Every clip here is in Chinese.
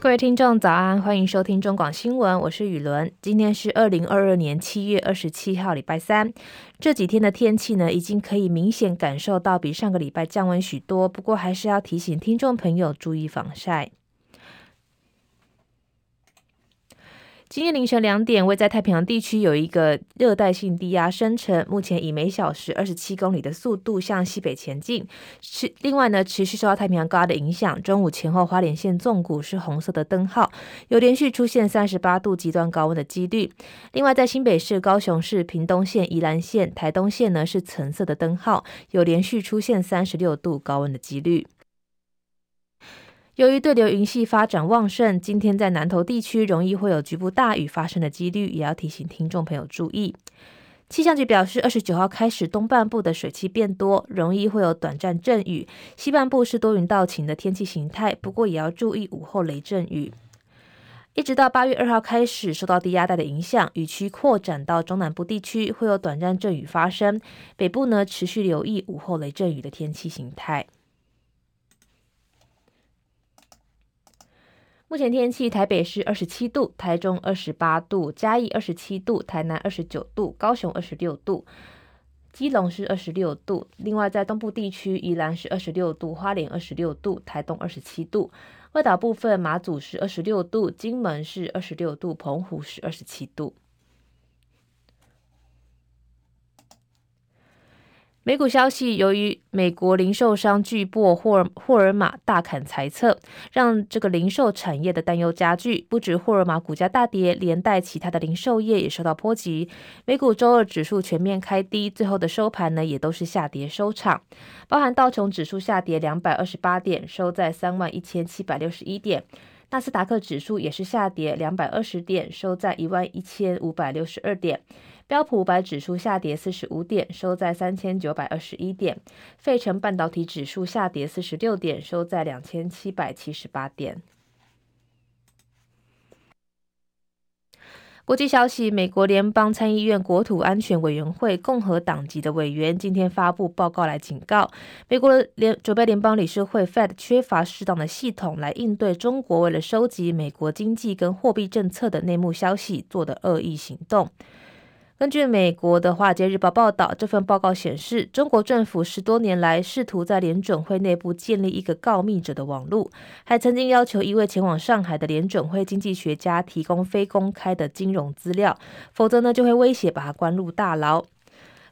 各位听众早安，欢迎收听中广新闻，我是雨伦。今天是二零二二年七月二十七号，礼拜三。这几天的天气呢，已经可以明显感受到比上个礼拜降温许多，不过还是要提醒听众朋友注意防晒。今天凌晨两点，位在太平洋地区有一个热带性低压生成，目前以每小时二十七公里的速度向西北前进。持另外呢，持续受到太平洋高压的影响，中午前后花莲县纵谷是红色的灯号，有连续出现三十八度极端高温的几率。另外，在新北市、高雄市、屏东县、宜兰县、台东县呢是橙色的灯号，有连续出现三十六度高温的几率。由于对流云系发展旺盛，今天在南投地区容易会有局部大雨发生的几率，也要提醒听众朋友注意。气象局表示，二十九号开始东半部的水汽变多，容易会有短暂阵雨；西半部是多云到晴的天气形态，不过也要注意午后雷阵雨。一直到八月二号开始，受到低压带的影响，雨区扩展到中南部地区，会有短暂阵雨发生。北部呢，持续留意午后雷阵雨的天气形态。目前天气：台北是二十七度，台中二十八度，嘉义二十七度，台南二十九度，高雄二十六度，基隆是二十六度。另外，在东部地区，宜兰是二十六度，花莲二十六度，台东二十七度。外岛部分，马祖是二十六度，金门是二十六度，澎湖是二十七度。美股消息，由于美国零售商巨擘霍尔霍尔玛大砍财测，让这个零售产业的担忧加剧。不止霍尔玛股价大跌，连带其他的零售业也受到波及。美股周二指数全面开低，最后的收盘呢也都是下跌收场，包含道琼指数下跌两百二十八点，收在三万一千七百六十一点；纳斯达克指数也是下跌两百二十点，收在一万一千五百六十二点。标普五百指数下跌四十五点，收在三千九百二十一点。费城半导体指数下跌四十六点，收在两千七百七十八点。国际消息：美国联邦参议院国土安全委员会共和党籍的委员今天发布报告来警告，美国联准备联邦理事会 Fed 缺乏适当的系统来应对中国为了收集美国经济跟货币政策的内幕消息做的恶意行动。根据美国的《华尔街日报》报道，这份报告显示，中国政府十多年来试图在联准会内部建立一个告密者的网络，还曾经要求一位前往上海的联准会经济学家提供非公开的金融资料，否则呢就会威胁把他关入大牢。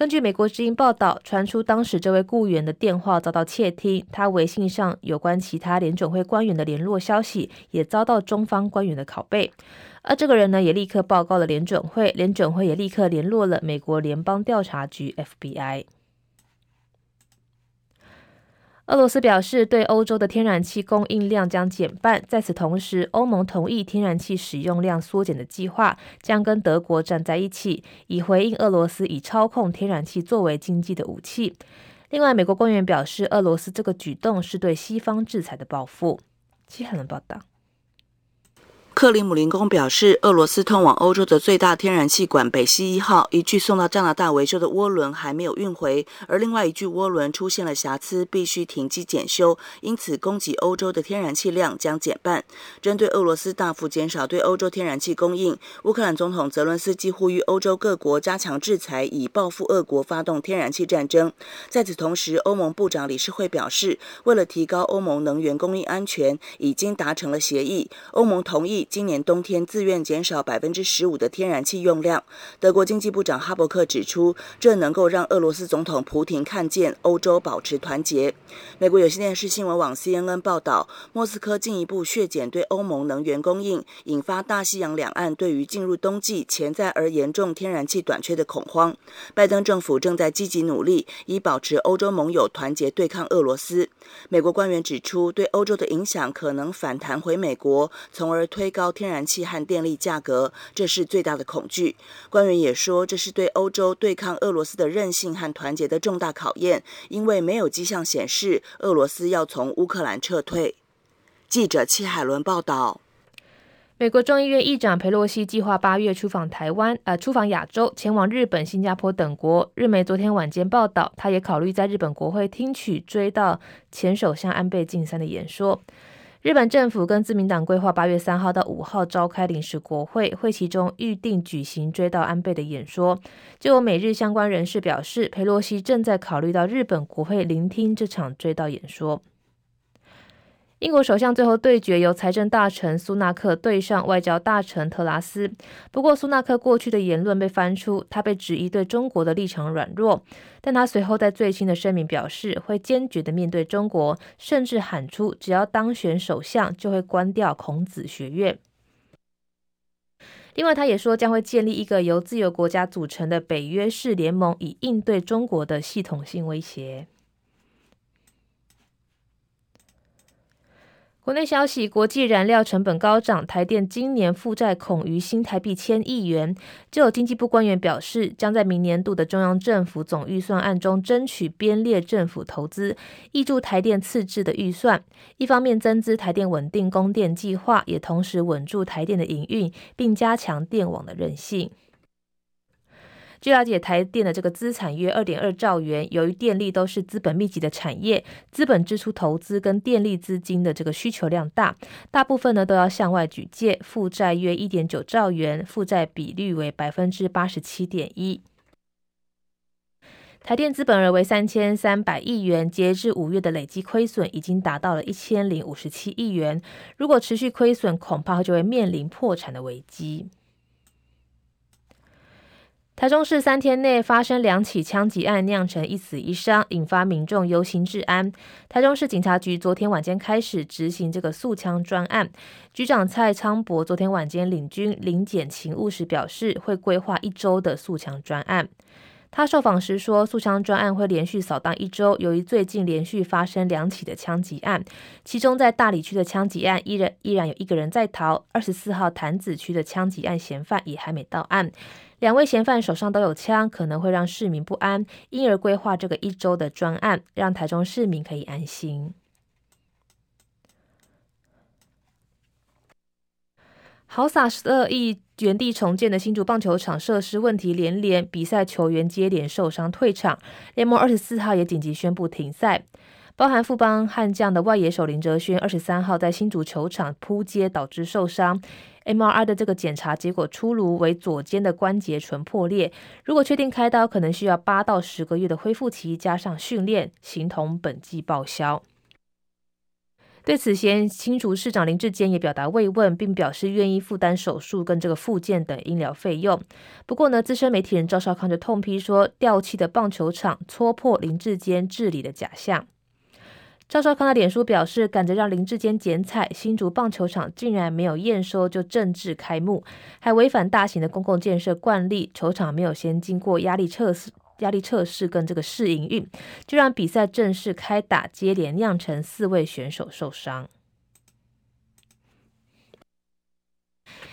根据美国之音报道，传出当时这位雇员的电话遭到窃听，他微信上有关其他联准会官员的联络消息也遭到中方官员的拷贝。而这个人呢，也立刻报告了联准会，联准会也立刻联络了美国联邦调查局 FBI。俄罗斯表示，对欧洲的天然气供应量将减半。在此同时，欧盟同意天然气使用量缩减的计划，将跟德国站在一起，以回应俄罗斯以操控天然气作为经济的武器。另外，美国官员表示，俄罗斯这个举动是对西方制裁的报复。其他人报道。克里姆林宫表示，俄罗斯通往欧洲的最大天然气管北溪一号一具送到加拿大维修的涡轮还没有运回，而另外一具涡轮出现了瑕疵，必须停机检修，因此供给欧洲的天然气量将减半。针对俄罗斯大幅减少对欧洲天然气供应，乌克兰总统泽伦斯基呼吁欧洲各国加强制裁，以报复俄国发动天然气战争。在此同时，欧盟部长理事会表示，为了提高欧盟能源供应安全，已经达成了协议，欧盟同意。今年冬天自愿减少百分之十五的天然气用量。德国经济部长哈伯克指出，这能够让俄罗斯总统普廷看见欧洲保持团结。美国有线电视新闻网 CNN 报道，莫斯科进一步削减对欧盟能源供应，引发大西洋两岸对于进入冬季潜在而严重天然气短缺的恐慌。拜登政府正在积极努力，以保持欧洲盟友团结对抗俄罗斯。美国官员指出，对欧洲的影响可能反弹回美国，从而推高。天然气和电力价格，这是最大的恐惧。官员也说，这是对欧洲对抗俄罗斯的韧性和团结的重大考验，因为没有迹象显示俄罗斯要从乌克兰撤退。记者戚海伦报道。美国众议院议长裴洛西计划八月出访台湾，呃，出访亚洲，前往日本、新加坡等国。日媒昨天晚间报道，他也考虑在日本国会听取追悼前首相安倍晋三的演说。日本政府跟自民党规划八月三号到五号召开临时国会，会期中预定举行追悼安倍的演说。就有美日相关人士表示，佩洛西正在考虑到日本国会聆听这场追悼演说。英国首相最后对决由财政大臣苏纳克对上外交大臣特拉斯。不过，苏纳克过去的言论被翻出，他被质疑对中国的立场软弱。但他随后在最新的声明表示，会坚决地面对中国，甚至喊出只要当选首相就会关掉孔子学院。另外，他也说将会建立一个由自由国家组成的北约式联盟，以应对中国的系统性威胁。国内消息，国际燃料成本高涨，台电今年负债恐逾新台币千亿元。就有经济部官员表示，将在明年度的中央政府总预算案中争取编列政府投资，挹注台电次制的预算。一方面增资台电稳定供电计划，也同时稳住台电的营运，并加强电网的韧性。据了解，台电的这个资产约二点二兆元。由于电力都是资本密集的产业，资本支出投资跟电力资金的这个需求量大，大部分呢都要向外举借，负债约一点九兆元，负债比率为百分之八十七点一。台电资本额为三千三百亿元，截至五月的累计亏损已经达到了一千零五十七亿元。如果持续亏损，恐怕就会面临破产的危机。台中市三天内发生两起枪击案，酿成一死一伤，引发民众忧心治安。台中市警察局昨天晚间开始执行这个速枪专案，局长蔡昌博昨天晚间领军临检勤务时表示，会规划一周的速枪专案。他受访时说，速枪专案会连续扫荡一周，由于最近连续发生两起的枪击案，其中在大理区的枪击案依然依然有一个人在逃，二十四号潭子区的枪击案嫌犯也还没到案。两位嫌犯手上都有枪，可能会让市民不安，因而规划这个一周的专案，让台中市民可以安心。豪撒十二亿原地重建的新竹棒球场设施问题连连，比赛球员接连受伤退场，联盟二十四号也紧急宣布停赛。包含富邦悍将的外野手林哲轩，二十三号在新竹球场扑接导致受伤，MRI 的这个检查结果出炉为左肩的关节唇破裂，如果确定开刀，可能需要八到十个月的恢复期，加上训练，形同本季报销。对此前，新竹市长林志坚也表达慰问，并表示愿意负担手术跟这个复健等医疗费用。不过呢，资深媒体人赵少康就痛批说，掉漆的棒球场戳破林志坚治理的假象。赵少康的脸书表示，赶着让林志坚剪彩，新竹棒球场竟然没有验收就正式开幕，还违反大型的公共建设惯例，球场没有先经过压力测试、压力测试跟这个试营运，就让比赛正式开打，接连酿成四位选手受伤。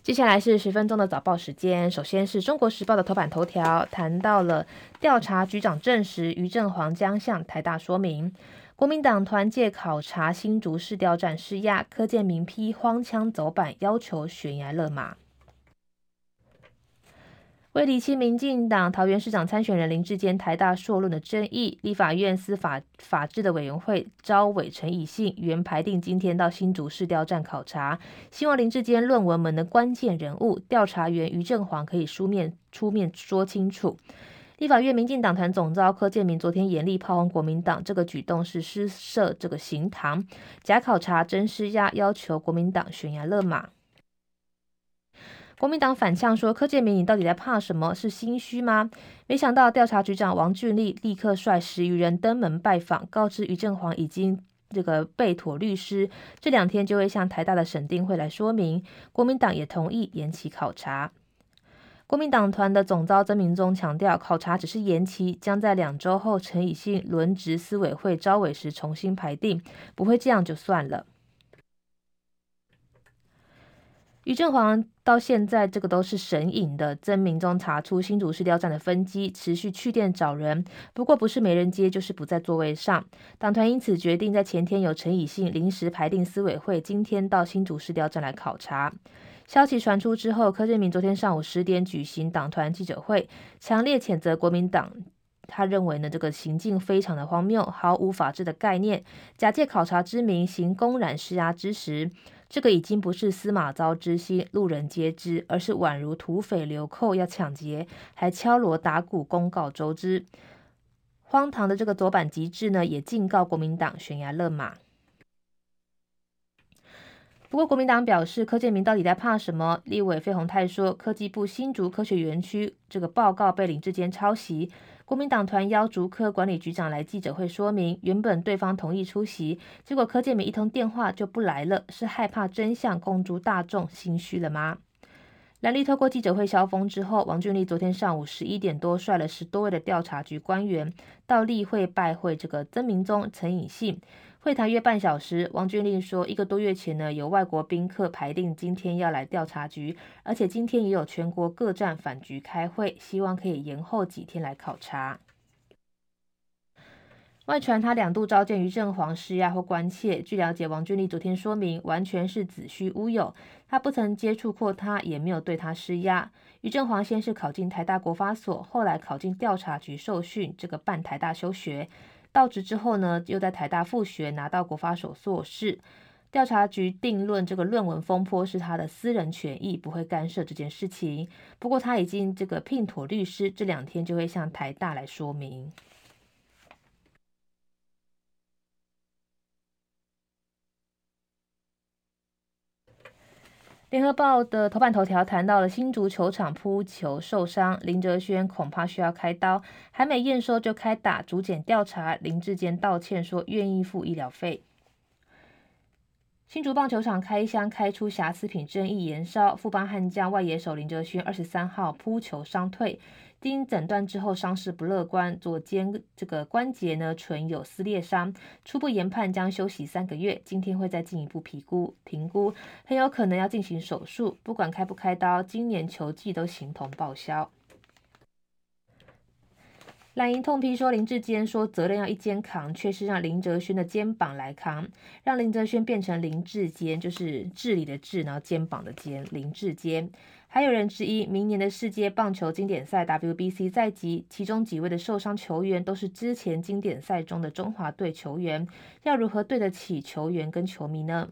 接下来是十分钟的早报时间，首先是中国时报的头版头条，谈到了调查局长证实于振煌将向台大说明。国民党团借考察新竹市调站施压，柯建铭批荒腔走板，要求悬崖勒马。为厘清民进党桃园市长参选人林志坚台大硕论的争议，立法院司法法制的委员会召委陈以信原排定今天到新竹市调站考察，希望林志坚论文门的关键人物调查员于正煌可以书面出面说清楚。立法院民进党团总召柯建铭昨天严厉炮轰国民党，这个举动是施设这个刑堂，假考察真施压，要求国民党悬崖勒马。国民党反呛说：“柯建铭，你到底在怕什么？是心虚吗？”没想到调查局长王俊立立刻率十余人登门拜访，告知于正煌已经这个被妥律师，这两天就会向台大的审定会来说明。国民党也同意延期考察。国民党团的总召曾明宗强调，考察只是延期，将在两周后陈以信轮值司委会招委时重新排定，不会这样就算了。于正煌到现在这个都是神隐的，曾明中查出新竹市调站的分机，持续去电找人，不过不是没人接，就是不在座位上。党团因此决定在前天由陈以信临时排定司委会，今天到新竹市调站来考察。消息传出之后，柯建铭昨天上午十点举行党团记者会，强烈谴责国民党他认为呢，这个行径非常的荒谬，毫无法治的概念，假借考察之名行公然施压之实，这个已经不是司马昭之心，路人皆知，而是宛如土匪流寇要抢劫，还敲锣打鼓公告周知。荒唐的这个左板极致呢，也警告国民党悬崖勒马。不过，国民党表示，柯建铭到底在怕什么？立委费鸿泰说，科技部新竹科学园区这个报告被林志坚抄袭。国民党团邀竹科管理局长来记者会说明，原本对方同意出席，结果柯建铭一通电话就不来了，是害怕真相公诸大众，心虚了吗？蓝绿透过记者会消风之后，王俊立昨天上午十一点多率了十多位的调查局官员到例会拜会这个曾明宗、陈以信。会谈约半小时，王俊立说，一个多月前呢，有外国宾客排定今天要来调查局，而且今天也有全国各站反局开会，希望可以延后几天来考察。外传他两度召见于正煌施压或关切，据了解，王俊立昨天说明完全是子虚乌有，他不曾接触过他，也没有对他施压。于正煌先是考进台大国发所，后来考进调查局受训，这个半台大休学。到职之后呢，又在台大复学，拿到国发所硕士。调查局定论这个论文风波是他的私人权益，不会干涉这件事情。不过他已经这个聘妥律师，这两天就会向台大来说明。联合报的头版头条谈到了新竹球场扑球受伤，林哲轩恐怕需要开刀，还没验收就开打，主检调查。林志坚道歉说愿意付医疗费。新竹棒球场开箱开出瑕疵品争议延烧，富邦悍将外野手林哲轩二十三号扑球伤退。经诊断之后，伤势不乐观，左肩这个关节呢唇有撕裂伤，初步研判将休息三个月。今天会再进一步评估，评估很有可能要进行手术。不管开不开刀，今年球季都形同报销。蓝营痛批说林志坚说责任要一肩扛，却是让林哲瑄的肩膀来扛，让林哲轩变成林志坚，就是治理的治，然后肩膀的肩，林志坚。还有人质疑，明年的世界棒球经典赛 WBC 在即，其中几位的受伤球员都是之前经典赛中的中华队球员，要如何对得起球员跟球迷呢？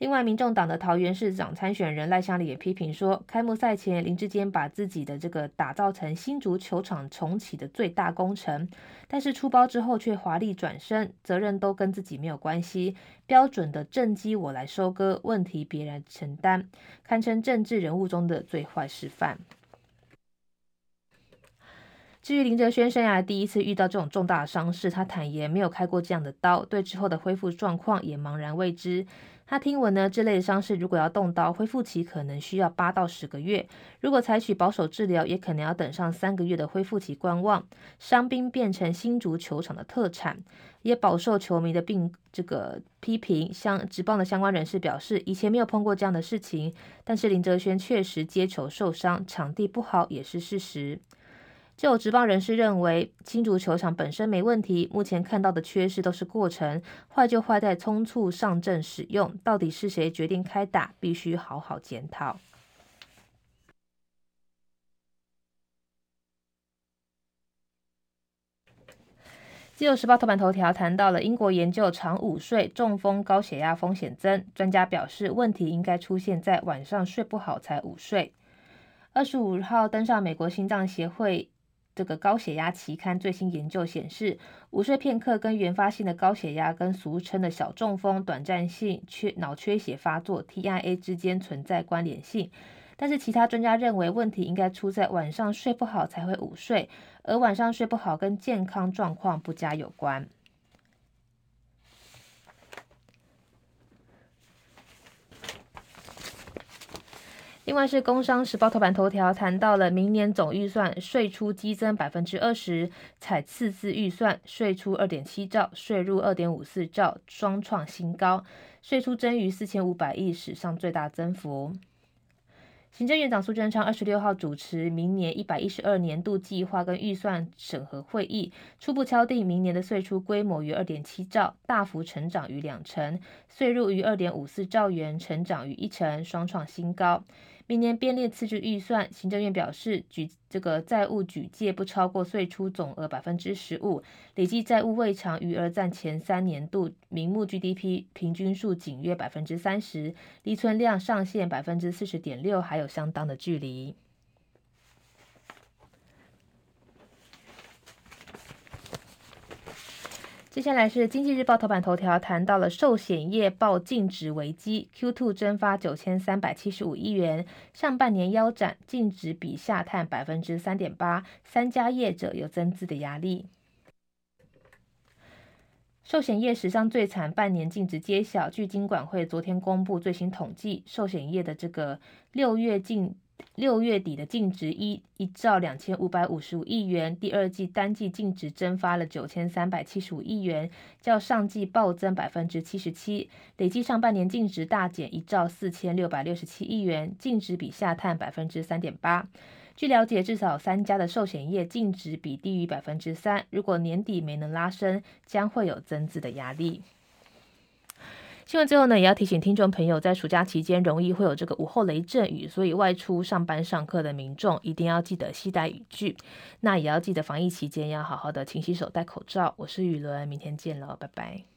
另外，民众党的桃园市长参选人赖香伶也批评说，开幕赛前林志坚把自己的这个打造成新足球场重启的最大工程，但是出包之后却华丽转身，责任都跟自己没有关系，标准的政绩我来收割，问题别人承担，堪称政治人物中的最坏示范。至于林哲瑄生涯第一次遇到这种重大的伤势，他坦言没有开过这样的刀，对之后的恢复状况也茫然未知。他听闻呢，这类的伤势如果要动刀，恢复期可能需要八到十个月；如果采取保守治疗，也可能要等上三个月的恢复期观望。伤兵变成新竹球场的特产，也饱受球迷的并这个批评。相职棒的相关人士表示，以前没有碰过这样的事情，但是林哲瑄确实接球受伤，场地不好也是事实。就有职棒人士认为，新竹球场本身没问题，目前看到的缺失都是过程，坏就坏在匆促上阵使用。到底是谁决定开打，必须好好检讨。自由时报头版头条谈到了英国研究常午睡，中风、高血压风险增，专家表示问题应该出现在晚上睡不好才午睡。二十五号登上美国心脏协会。这个高血压期刊最新研究显示，午睡片刻跟原发性的高血压跟俗称的小中风、短暂性缺脑缺血发作 （TIA） 之间存在关联性。但是其他专家认为，问题应该出在晚上睡不好才会午睡，而晚上睡不好跟健康状况不佳有关。另外是《工商时报》头版头条谈到了明年总预算税出激增百分之二十，采次次预算，税出二点七兆，税入二点五四兆，双创新高，税出增逾四千五百亿，史上最大增幅。行政院长苏贞昌二十六号主持明年一百一十二年度计划跟预算审核会议，初步敲定明年的税出规模于二点七兆，大幅成长于两成；税入于二点五四兆元，成长于一成，双创新高。明年编列次序预算，行政院表示，举这个债务举借不超过岁出总额百分之十五，累计债务未偿余额占前三年度名目 GDP 平均数仅约百分之三十，离存量上限百分之四十点六还有相当的距离。接下来是经济日报头版头条，谈到了寿险业报净值危机，Q2 蒸发九千三百七十五亿元，上半年腰斩，净值比下探百分之三点八，三家业者有增资的压力。寿险业史上最惨，半年净值揭晓，据金管会昨天公布最新统计，寿险业的这个六月净。六月底的净值一一兆两千五百五十五亿元，第二季单季净值蒸发了九千三百七十五亿元，较上季暴增百分之七十七，累计上半年净值大减一兆四千六百六十七亿元，净值比下探百分之三点八。据了解，至少三家的寿险业净值比低于百分之三，如果年底没能拉升，将会有增资的压力。新闻最后呢，也要提醒听众朋友，在暑假期间容易会有这个午后雷阵雨，所以外出上班上课的民众一定要记得携带雨具。那也要记得防疫期间要好好的勤洗手、戴口罩。我是雨伦，明天见了，拜拜。